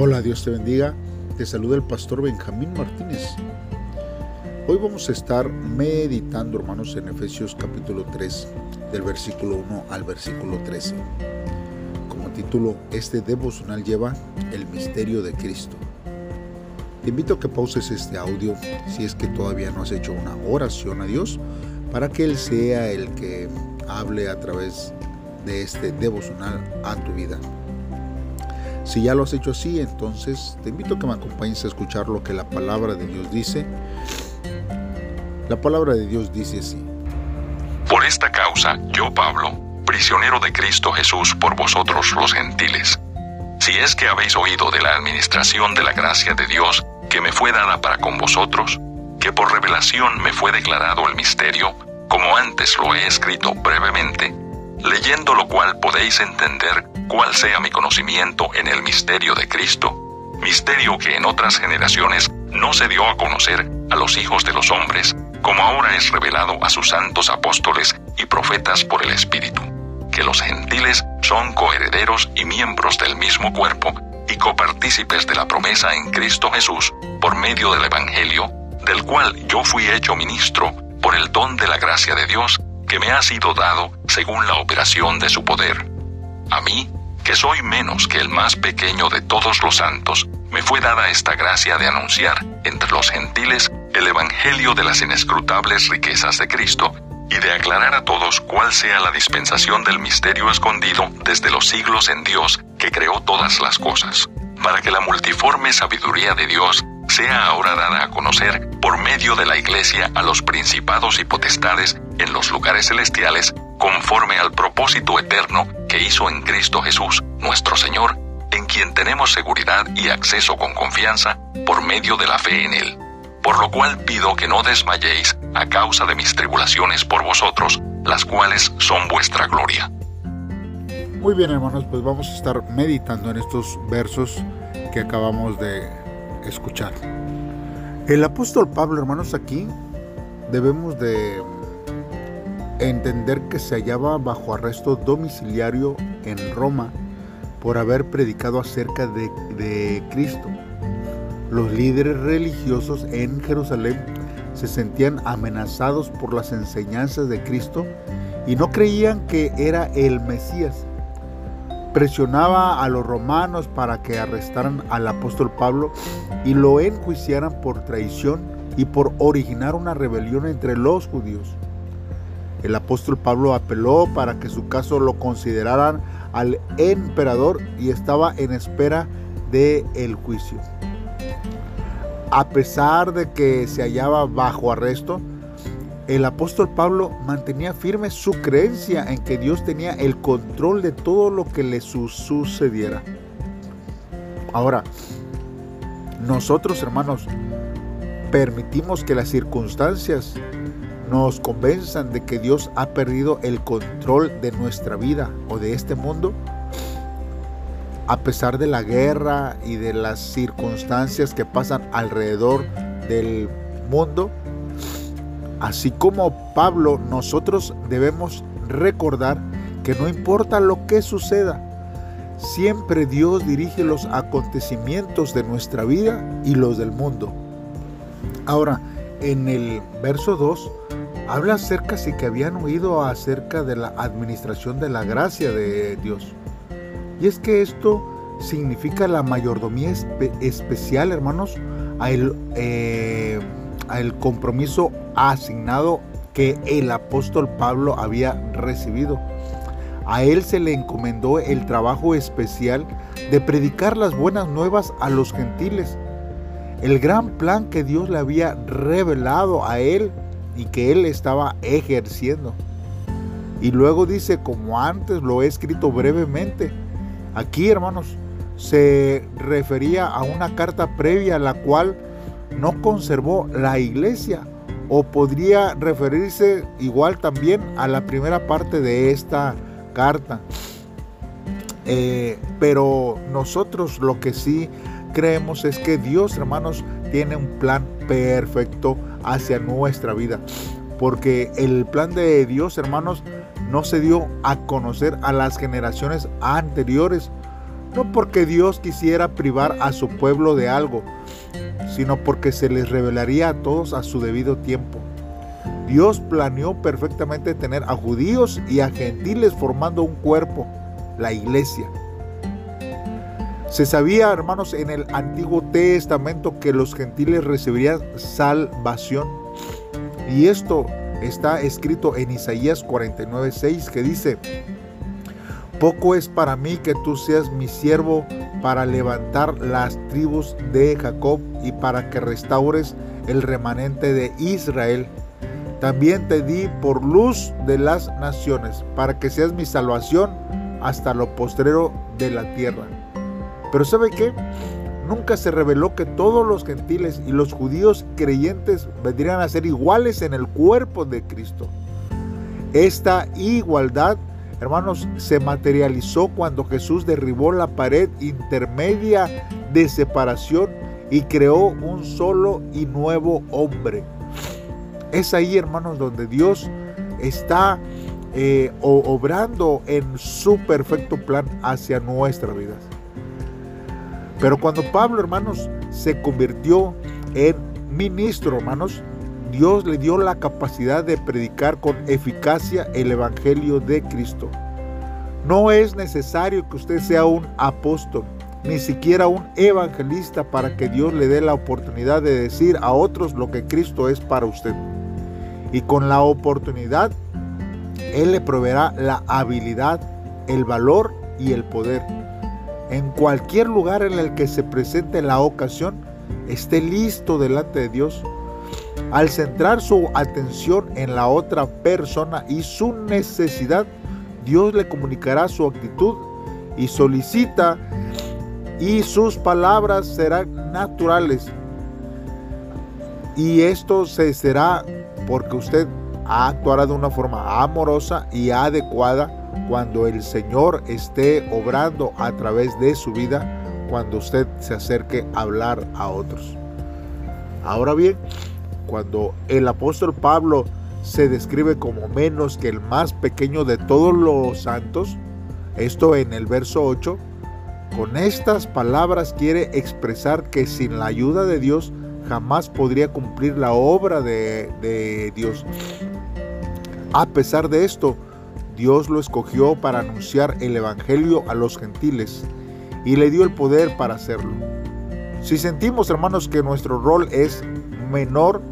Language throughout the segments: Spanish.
Hola, Dios te bendiga. Te saluda el pastor Benjamín Martínez. Hoy vamos a estar meditando, hermanos, en Efesios capítulo 3, del versículo 1 al versículo 13. Como título, este devocional lleva el misterio de Cristo. Te invito a que pauses este audio si es que todavía no has hecho una oración a Dios para que Él sea el que hable a través de este devocional a tu vida. Si ya lo has hecho así, entonces te invito a que me acompañes a escuchar lo que la palabra de Dios dice. La palabra de Dios dice así. Por esta causa, yo Pablo, prisionero de Cristo Jesús por vosotros los gentiles, si es que habéis oído de la administración de la gracia de Dios que me fue dada para con vosotros, que por revelación me fue declarado el misterio, como antes lo he escrito brevemente, leyendo lo cual podéis entender cuál sea mi conocimiento en el misterio de Cristo, misterio que en otras generaciones no se dio a conocer a los hijos de los hombres, como ahora es revelado a sus santos apóstoles y profetas por el Espíritu, que los gentiles son coherederos y miembros del mismo cuerpo y copartícipes de la promesa en Cristo Jesús por medio del Evangelio, del cual yo fui hecho ministro por el don de la gracia de Dios que me ha sido dado según la operación de su poder. A mí, que soy menos que el más pequeño de todos los santos, me fue dada esta gracia de anunciar entre los gentiles el Evangelio de las inescrutables riquezas de Cristo y de aclarar a todos cuál sea la dispensación del misterio escondido desde los siglos en Dios que creó todas las cosas, para que la multiforme sabiduría de Dios sea ahora dada a conocer por medio de la Iglesia a los principados y potestades en los lugares celestiales, conforme al propósito eterno que hizo en Cristo Jesús, nuestro Señor, en quien tenemos seguridad y acceso con confianza por medio de la fe en Él. Por lo cual pido que no desmayéis a causa de mis tribulaciones por vosotros, las cuales son vuestra gloria. Muy bien hermanos, pues vamos a estar meditando en estos versos que acabamos de escuchar. El apóstol Pablo, hermanos, aquí debemos de entender que se hallaba bajo arresto domiciliario en Roma por haber predicado acerca de, Cristo. Los líderes religiosos en Jerusalén se sentían amenazados por las enseñanzas de Cristo y no creían que era el Mesías presionaba a los romanos para que arrestaran al apóstol Pablo y lo enjuiciaran por traición y por originar una rebelión entre los judíos. El apóstol Pablo apeló para que su caso lo consideraran al emperador y estaba en espera de el juicio. A pesar de que se hallaba bajo arresto, el apóstol Pablo mantenía firme su creencia en que Dios tenía el control de todo lo que le sucediera. Ahora, nosotros hermanos, permitimos que las circunstancias nos convenzan de que Dios ha perdido el control de nuestra vida o de este mundo, a pesar de la guerra y de las circunstancias que pasan alrededor del mundo, Así como Pablo, nosotros debemos recordar que no importa lo que suceda, siempre Dios dirige los acontecimientos de nuestra vida y los del mundo. Ahora, en el verso 2, habla acerca si que habían oído acerca de la administración de la gracia de Dios. Y es que esto significa la mayordomía especial, hermanos, a eh, el compromiso asignado que el apóstol Pablo había recibido. A él se le encomendó el trabajo especial de predicar las buenas nuevas a los gentiles. El gran plan que Dios le había revelado a él y que él estaba ejerciendo. Y luego dice, como antes lo he escrito brevemente, aquí hermanos, se refería a una carta previa a la cual no conservó la iglesia o podría referirse igual también a la primera parte de esta carta. Eh, pero nosotros lo que sí creemos es que Dios, hermanos, tiene un plan perfecto hacia nuestra vida. Porque el plan de Dios, hermanos, no se dio a conocer a las generaciones anteriores, no porque Dios quisiera privar a su pueblo de algo, sino porque se les revelaría a todos a su debido tiempo. Dios planeó perfectamente tener a judíos y a gentiles formando un cuerpo, la iglesia. Se sabía, hermanos, en el Antiguo Testamento que los gentiles recibirían salvación. Y esto está escrito en Isaías 49:6 que dice, poco es para mí que tú seas mi siervo para levantar las tribus de Jacob y para que restaures el remanente de Israel. También te di por luz de las naciones, para que seas mi salvación hasta lo postrero de la tierra. Pero ¿sabe qué? Nunca se reveló que todos los gentiles y los judíos creyentes vendrían a ser iguales en el cuerpo de Cristo. Esta igualdad, hermanos, se materializó cuando Jesús derribó la pared intermedia de separación y creó un solo y nuevo hombre. Es ahí, hermanos, donde Dios está eh, obrando en su perfecto plan hacia nuestra vida. Pero cuando Pablo, hermanos, se convirtió en ministro, hermanos, Dios le dio la capacidad de predicar con eficacia el Evangelio de Cristo. No es necesario que usted sea un apóstol, ni siquiera un evangelista para que Dios le dé la oportunidad de decir a otros lo que Cristo es para usted. Y con la oportunidad, Él le proveerá la habilidad, el valor y el poder en cualquier lugar en el que se presente la ocasión, esté listo delante de Dios. Al centrar su atención en la otra persona y su necesidad, Dios le comunicará su actitud y solicita y sus palabras serán naturales. Y esto se será porque usted actuará de una forma amorosa y adecuada cuando el Señor esté obrando a través de su vida, cuando usted se acerque a hablar a otros. Ahora bien, cuando el apóstol Pablo se describe como menos que el más pequeño de todos los santos, esto en el verso 8, con estas palabras quiere expresar que sin la ayuda de Dios jamás podría cumplir la obra de, de Dios. A pesar de esto, Dios lo escogió para anunciar el Evangelio a los gentiles y le dio el poder para hacerlo. Si sentimos, hermanos, que nuestro rol es menor,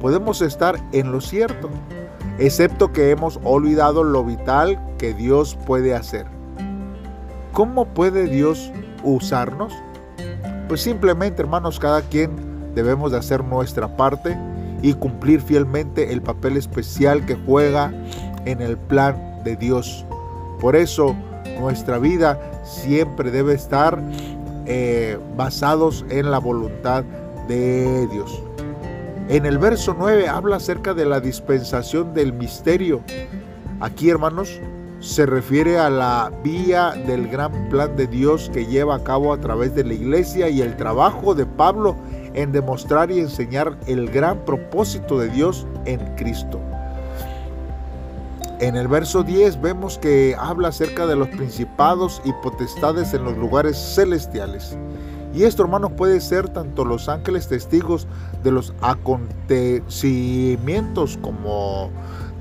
podemos estar en lo cierto, excepto que hemos olvidado lo vital que Dios puede hacer. ¿Cómo puede Dios usarnos? Pues simplemente, hermanos, cada quien debemos de hacer nuestra parte y cumplir fielmente el papel especial que juega en el plan de Dios. Por eso nuestra vida siempre debe estar eh, basados en la voluntad de Dios. En el verso 9 habla acerca de la dispensación del misterio. Aquí, hermanos, se refiere a la vía del gran plan de Dios que lleva a cabo a través de la iglesia y el trabajo de Pablo en demostrar y enseñar el gran propósito de Dios en Cristo. En el verso 10 vemos que habla acerca de los principados y potestades en los lugares celestiales. Y esto, hermanos, puede ser tanto los ángeles testigos de los acontecimientos, como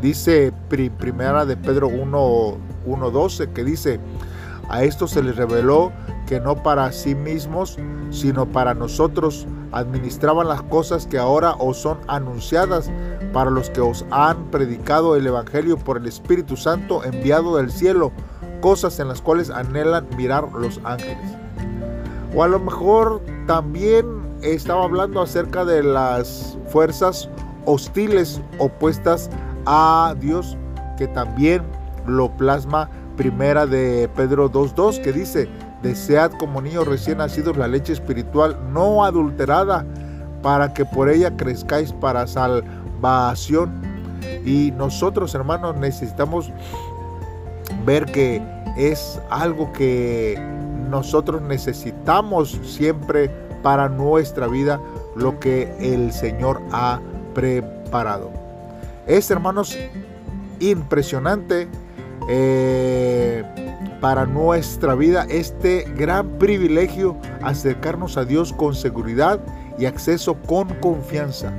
dice primera de Pedro 1.12, que dice, a esto se les reveló que no para sí mismos, sino para nosotros administraban las cosas que ahora os son anunciadas para los que os han predicado el Evangelio por el Espíritu Santo enviado del cielo, cosas en las cuales anhelan mirar los ángeles. O a lo mejor también estaba hablando acerca de las fuerzas hostiles opuestas a Dios, que también lo plasma primera de Pedro 2.2, que dice, Desead como niños recién nacidos la leche espiritual no adulterada, para que por ella crezcáis para salvación. Y nosotros, hermanos, necesitamos ver que es algo que nosotros necesitamos siempre para nuestra vida, lo que el Señor ha preparado. Es, hermanos, impresionante. Eh, para nuestra vida este gran privilegio, acercarnos a Dios con seguridad y acceso con confianza.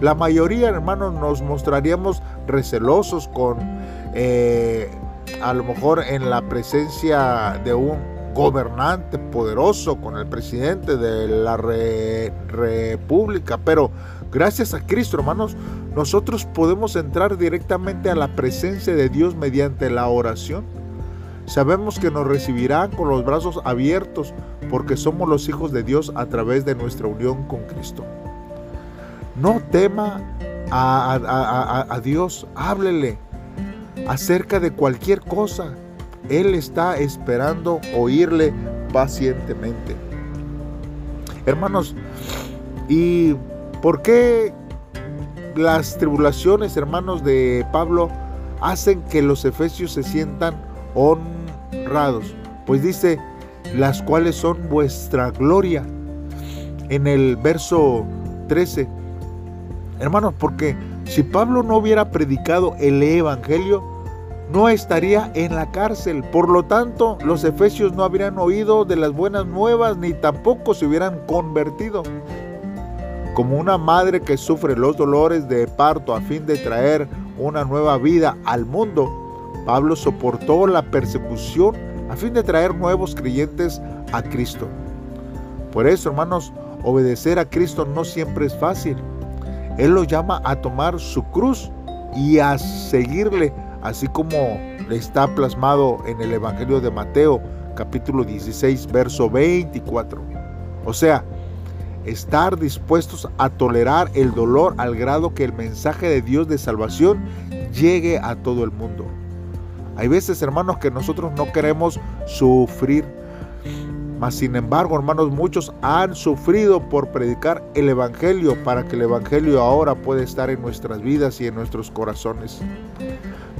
La mayoría, hermanos, nos mostraríamos recelosos con, eh, a lo mejor en la presencia de un gobernante poderoso, con el presidente de la república, pero gracias a Cristo, hermanos, nosotros podemos entrar directamente a la presencia de Dios mediante la oración. Sabemos que nos recibirán con los brazos abiertos porque somos los hijos de Dios a través de nuestra unión con Cristo. No tema a, Dios, háblele acerca de cualquier cosa. Él está esperando oírle pacientemente. Hermanos, ¿y por qué las tribulaciones, hermanos de Pablo, hacen que los efesios se sientan honrados? Pues dice, las cuales son vuestra gloria. En el verso 13, Hermanos, porque si Pablo no hubiera predicado el Evangelio, no estaría en la cárcel. Por lo tanto, los efesios no habrían oído de las buenas nuevas ni tampoco se hubieran convertido. Como una madre que sufre los dolores de parto a fin de traer una nueva vida al mundo, Pablo soportó la persecución a fin de traer nuevos creyentes a Cristo. Por eso, hermanos, obedecer a Cristo no siempre es fácil. Él lo llama a tomar su cruz y a seguirle, así como está plasmado en el Evangelio de Mateo, capítulo 16, verso 24. O sea, estar dispuestos a tolerar el dolor al grado que el mensaje de Dios de salvación llegue a todo el mundo. Hay veces, hermanos, que nosotros no queremos sufrir mas sin embargo, hermanos, muchos han sufrido por predicar el Evangelio para que el Evangelio ahora pueda estar en nuestras vidas y en nuestros corazones.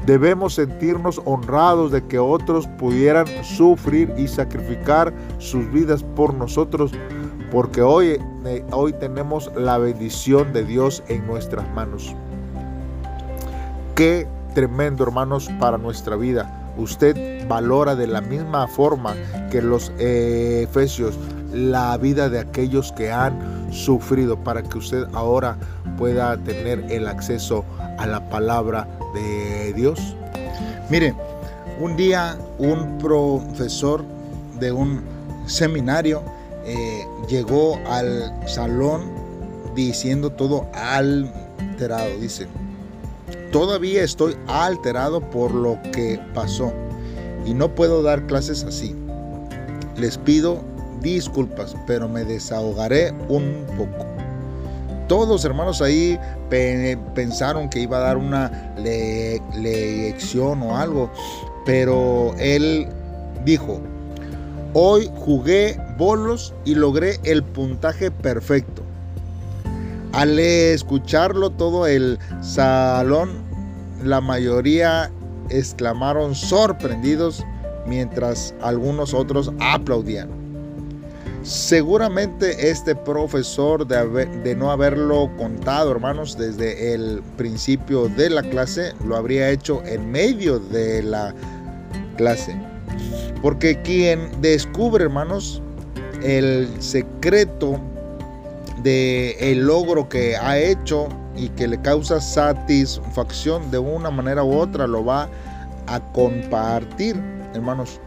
Debemos sentirnos honrados de que otros pudieran sufrir y sacrificar sus vidas por nosotros, porque hoy, eh, hoy tenemos la bendición de Dios en nuestras manos. Qué tremendo, hermanos, para nuestra vida usted valora de la misma forma que los efesios la vida de aquellos que han sufrido para que usted ahora pueda tener el acceso a la palabra de Dios? Mire, un día un profesor de un seminario eh, llegó al salón diciendo todo alterado, dice, Todavía estoy alterado por lo que pasó y no puedo dar clases así. Les pido disculpas, pero me desahogaré un poco. Todos hermanos ahí pensaron que iba a dar una lección o algo, pero él dijo, hoy jugué bolos y logré el puntaje perfecto. Al escucharlo todo el salón la mayoría exclamaron sorprendidos mientras algunos otros aplaudían. Seguramente este profesor de, de, no haberlo contado, hermanos, desde el principio de la clase, lo habría hecho en medio de la clase. Porque quien descubre, hermanos, el secreto de el logro que ha hecho y que le causa satisfacción de una manera u otra, lo va a compartir, hermanos.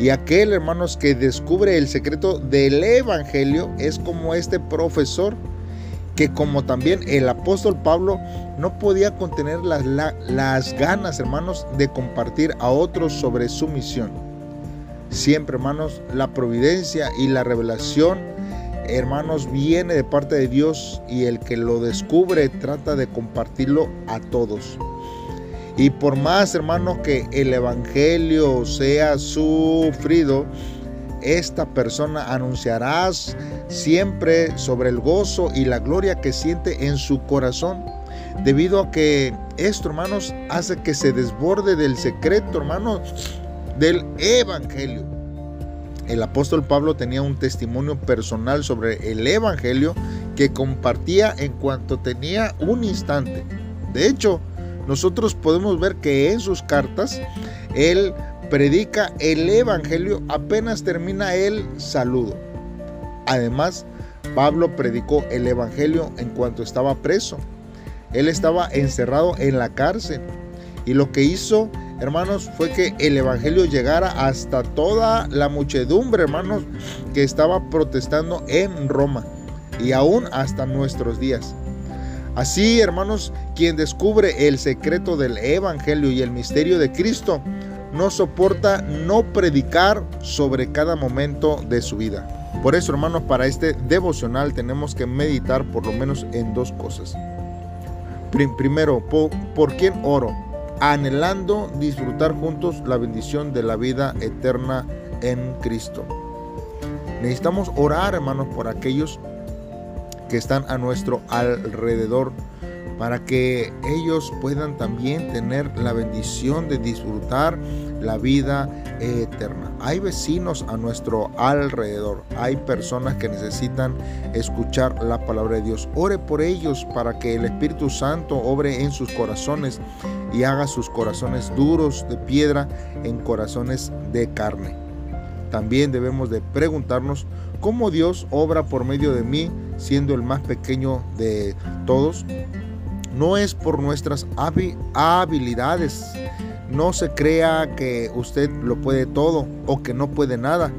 Y aquel, hermanos, que descubre el secreto del Evangelio es como este profesor que como también el apóstol Pablo no podía contener las, las ganas, hermanos, de compartir a otros sobre su misión. Siempre, hermanos, la providencia y la revelación hermanos, viene de parte de Dios y el que lo descubre trata de compartirlo a todos. Y por más, hermanos, que el Evangelio sea sufrido, esta persona anunciará siempre sobre el gozo y la gloria que siente en su corazón. Debido a que esto, hermanos, hace que se desborde del secreto, hermanos, del Evangelio el apóstol Pablo tenía un testimonio personal sobre el Evangelio que compartía en cuanto tenía un instante. De hecho, nosotros podemos ver que en sus cartas él predica el Evangelio apenas termina el saludo. Además, Pablo predicó el Evangelio en cuanto estaba preso. Él estaba encerrado en la cárcel. Y lo que hizo, hermanos, fue que el Evangelio llegara hasta toda la muchedumbre, hermanos, que estaba protestando en Roma. Y aún hasta nuestros días. Así, hermanos, quien descubre el secreto del Evangelio y el misterio de Cristo, no soporta no predicar sobre cada momento de su vida. Por eso, hermanos, para este devocional tenemos que meditar por lo menos en dos cosas. Primero, ¿por, quién oro? Anhelando disfrutar juntos la bendición de la vida eterna en Cristo. Necesitamos orar, hermanos, por aquellos que están a nuestro alrededor para que ellos puedan también tener la bendición de disfrutar la vida eterna. Hay vecinos a nuestro alrededor, hay personas que necesitan escuchar la palabra de Dios. Ore por ellos para que el Espíritu Santo obre en sus corazones y haga sus corazones duros de piedra en corazones de carne. También debemos de preguntarnos cómo Dios obra por medio de mí siendo el más pequeño de todos no es por nuestras habilidades. No se crea que usted lo puede todo o que no puede nada,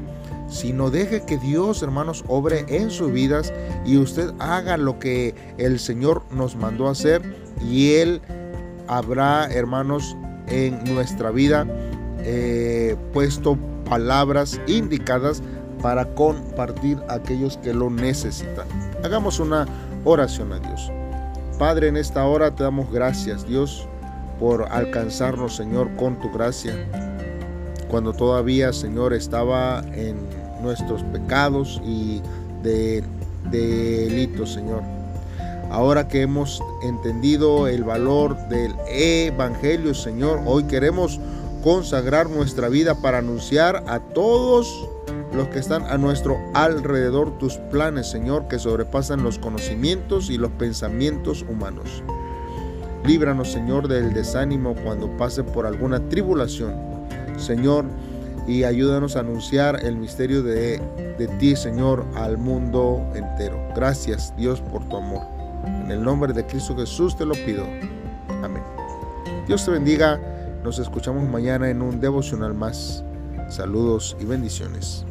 sino deje que Dios, hermanos, obre en sus vidas y usted haga lo que el Señor nos mandó hacer y Él habrá, hermanos, en nuestra vida eh, puesto palabras indicadas para compartir a aquellos que lo necesitan. Hagamos una oración a Dios. Padre, en esta hora te damos gracias, Dios, por alcanzarnos, Señor, con tu gracia. Cuando todavía, Señor, estaba en nuestros pecados y de, delitos, Señor. Ahora que hemos entendido el valor del Evangelio, Señor, hoy queremos consagrar nuestra vida para anunciar a todos los que están a nuestro alrededor, tus planes, Señor, que sobrepasan los conocimientos y los pensamientos humanos. Líbranos, Señor, del desánimo cuando pase por alguna tribulación. Señor, y ayúdanos a anunciar el misterio de, de ti, Señor, al mundo entero. Gracias, Dios, por tu amor. En el nombre de Cristo Jesús te lo pido. Amén. Dios te bendiga. Nos escuchamos mañana en un devocional más. Saludos y bendiciones.